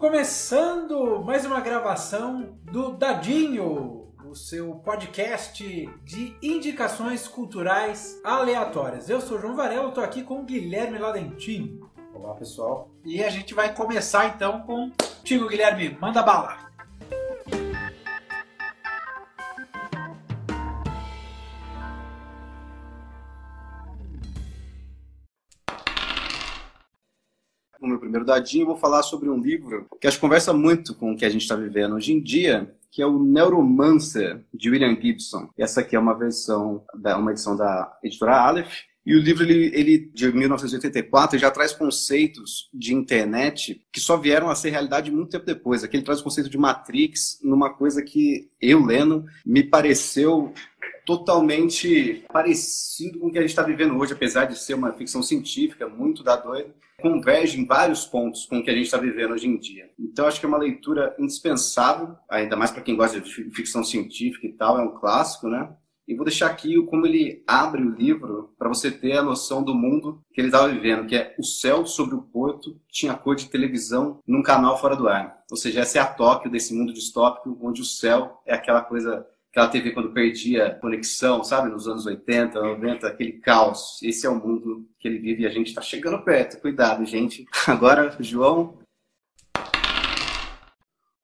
Começando mais uma gravação do Dadinho, o seu podcast de indicações culturais aleatórias. Eu sou o João Varela, estou aqui com o Guilherme Ladentim. Olá, pessoal. E a gente vai começar então com Tigo Guilherme, manda bala. Meu primeiro dadinho, vou falar sobre um livro que acho que conversa muito com o que a gente está vivendo hoje em dia, que é o Neuromancer, de William Gibson. Essa aqui é uma versão, da, uma edição da editora Aleph, e o livro, ele, ele, de 1984, já traz conceitos de internet que só vieram a ser realidade muito tempo depois. Aqui ele traz o conceito de Matrix numa coisa que eu, lendo, me pareceu totalmente parecido com o que a gente está vivendo hoje, apesar de ser uma ficção científica muito da doida, converge em vários pontos com o que a gente está vivendo hoje em dia. Então, acho que é uma leitura indispensável, ainda mais para quem gosta de ficção científica e tal, é um clássico, né? E vou deixar aqui como ele abre o livro para você ter a noção do mundo que ele estava vivendo, que é o céu sobre o porto tinha cor de televisão num canal fora do ar. Ou seja, essa é a Tóquio desse mundo distópico, onde o céu é aquela coisa aquela TV quando perdia conexão, sabe, nos anos 80, 90, aquele caos. Esse é o mundo que ele vive e a gente está chegando perto. Cuidado, gente. Agora, João.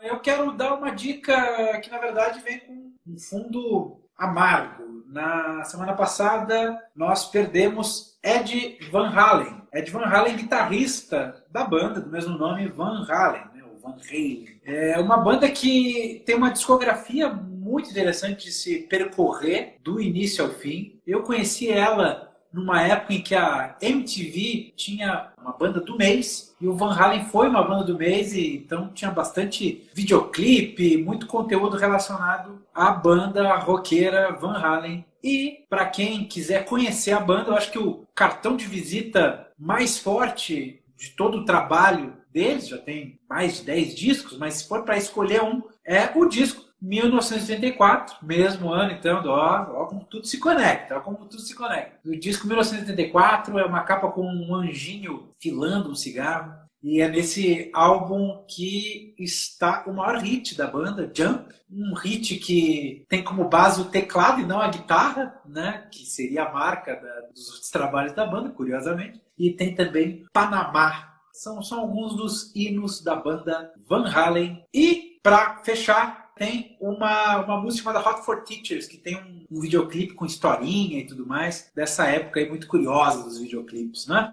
Eu quero dar uma dica que, na verdade, vem com um fundo amargo. Na semana passada, nós perdemos Ed Van Halen. Ed Van Halen, guitarrista da banda do mesmo nome, Van Halen, né? Van Halen. É uma banda que tem uma discografia muito interessante de se percorrer do início ao fim. Eu conheci ela numa época em que a MTV tinha uma banda do mês e o Van Halen foi uma banda do mês e então tinha bastante videoclipe, muito conteúdo relacionado à banda roqueira Van Halen. E para quem quiser conhecer a banda, eu acho que o cartão de visita mais forte de todo o trabalho deles, já tem mais de 10 discos, mas se for para escolher um, é o disco 1984, mesmo ano, então, ó, ó como tudo se conecta, ó como tudo se conecta. O disco 1984 é uma capa com um anjinho filando um cigarro. E é nesse álbum que está o maior hit da banda, Jump. Um hit que tem como base o teclado e não a guitarra, né? Que seria a marca da, dos trabalhos da banda, curiosamente. E tem também Panamá. São, são alguns dos hinos da banda Van Halen. E, para fechar, tem uma, uma música chamada Hot for Teachers, que tem um, um videoclipe com historinha e tudo mais, dessa época aí muito curiosa dos videoclipes, né?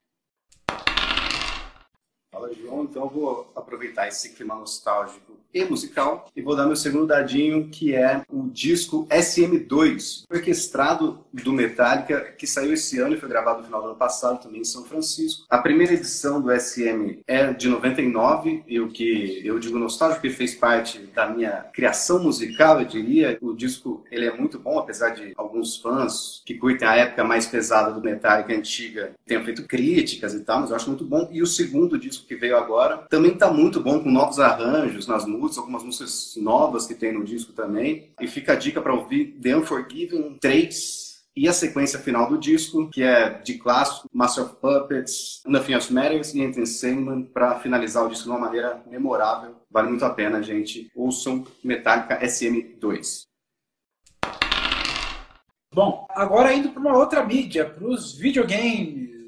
Fala, João. Então eu vou aproveitar esse clima nostálgico e musical. E vou dar meu segundo dadinho, que é o disco SM2, orquestrado do Metallica, que saiu esse ano e foi gravado no final do ano passado também em São Francisco. A primeira edição do SM é de 99, e o que eu digo nostálgico, que fez parte da minha criação musical, eu diria. O disco ele é muito bom, apesar de alguns fãs que curtem a época mais pesada do Metallica antiga tenham feito críticas e tal, mas eu acho muito bom. E o segundo disco que veio agora também está muito bom, com novos arranjos nas músicas músicas, algumas músicas novas que tem no disco também. E fica a dica para ouvir The Unforgiven 3 e a sequência final do disco, que é de clássico, Master of Puppets, Nothing Else Matters e Enter Sandman, para finalizar o disco de uma maneira memorável. Vale muito a pena, gente. Ouçam Metallica SM2. Bom, agora indo para uma outra mídia, para os videogames.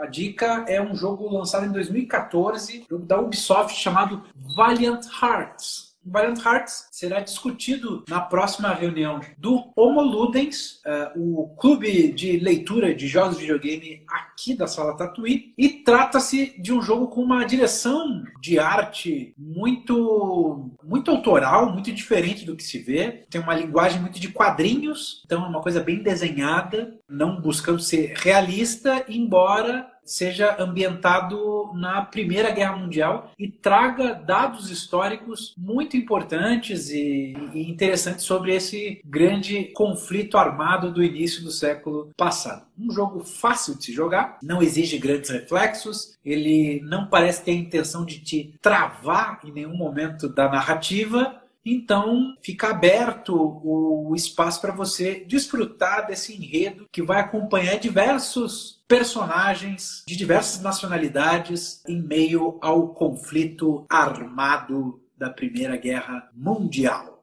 A dica é um jogo lançado em 2014, jogo da Ubisoft chamado Valiant Hearts. Valiant Hearts será discutido na próxima reunião do Homo Ludens, uh, o clube de leitura de jogos de videogame aqui da Sala Tatuí, e trata-se de um jogo com uma direção de arte muito muito autoral, muito diferente do que se vê. Tem uma linguagem muito de quadrinhos, então é uma coisa bem desenhada, não buscando ser realista, embora seja ambientado na Primeira Guerra Mundial e traga dados históricos muito importantes e, e interessantes sobre esse grande conflito armado do início do século passado. Um jogo fácil de se jogar, não exige grandes reflexos, ele não parece ter a intenção de te travar em nenhum momento da narrativa Então, fica aberto o espaço para você desfrutar desse enredo que vai acompanhar diversos personagens de diversas nacionalidades em meio ao conflito armado da Primeira Guerra Mundial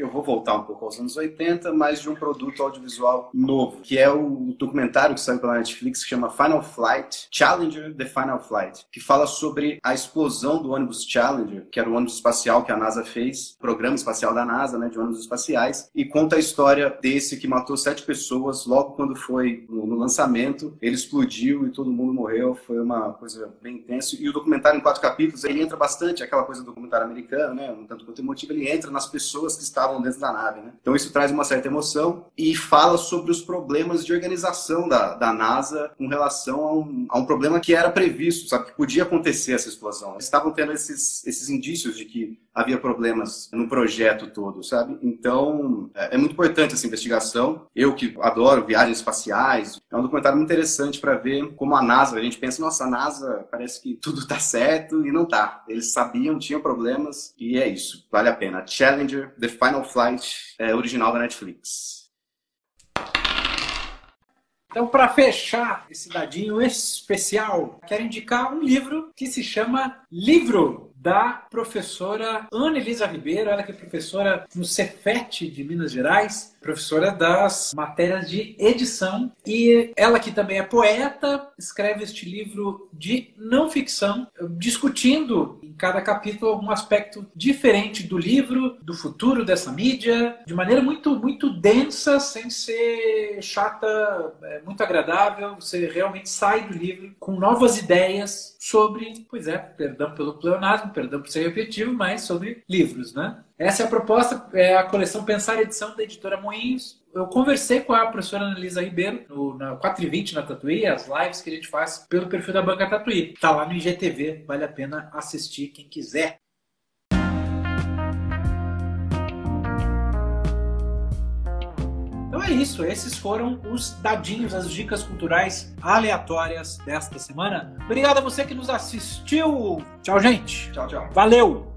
eu vou voltar um pouco aos anos 80, mas de um produto audiovisual novo, que é o documentário que saiu pela Netflix, que chama Final Flight, Challenger The Final Flight, que fala sobre a explosão do ônibus Challenger, que era o ônibus espacial que a NASA fez, programa espacial da NASA, né, de ônibus espaciais, e conta a história desse que matou sete pessoas logo quando foi no, lançamento, ele explodiu e todo mundo morreu, foi uma coisa bem intensa, e o documentário em quatro capítulos, ele entra bastante, aquela coisa do documentário americano, né, um tanto quanto emotivo, ele entra nas pessoas que estavam estavam dentro da nave. Né? Então isso traz uma certa emoção e fala sobre os problemas de organização da, da NASA com relação a um, a um problema que era previsto, sabe? Que podia acontecer essa explosão. Eles estavam tendo esses, esses indícios de que havia problemas no projeto todo, sabe? Então, é, é, muito importante essa investigação. Eu que adoro viagens espaciais, é um documentário muito interessante para ver como a NASA, a gente pensa, nossa, a NASA parece que tudo tá certo e não tá. Eles sabiam, tinham problemas e é isso. Vale a pena. Challenger, The Final Flight, é original da Netflix. Então, para fechar esse dadinho especial, quero indicar um livro que se chama Livro da professora Ana Elisa Ribeiro, ela que é professora no Cefet de Minas Gerais, professora das matérias de edição. E ela que também é poeta, escreve este livro de não ficção, discutindo em cada capítulo algum aspecto diferente do livro, do futuro dessa mídia, de maneira muito, muito densa, sem ser chata, é, muito agradável. Você realmente sai do livro com novas ideias sobre, pois é, perdão pelo pleonasmo, perdão por ser repetitivo, mas sobre livros, né? Essa é a proposta, é a coleção Pensar Edição da editora Moinhos. Eu conversei com a professora Analisa Ribeiro no, na 4h20 na Tatuí, as lives que a gente faz pelo perfil da Banca Tatuí. Tá lá no IGTV, vale a pena assistir quem quiser. Então é isso, esses foram os dadinhos, as dicas culturais aleatórias desta semana. Obrigado a você que nos assistiu. Tchau, gente. Tchau, tchau. Valeu!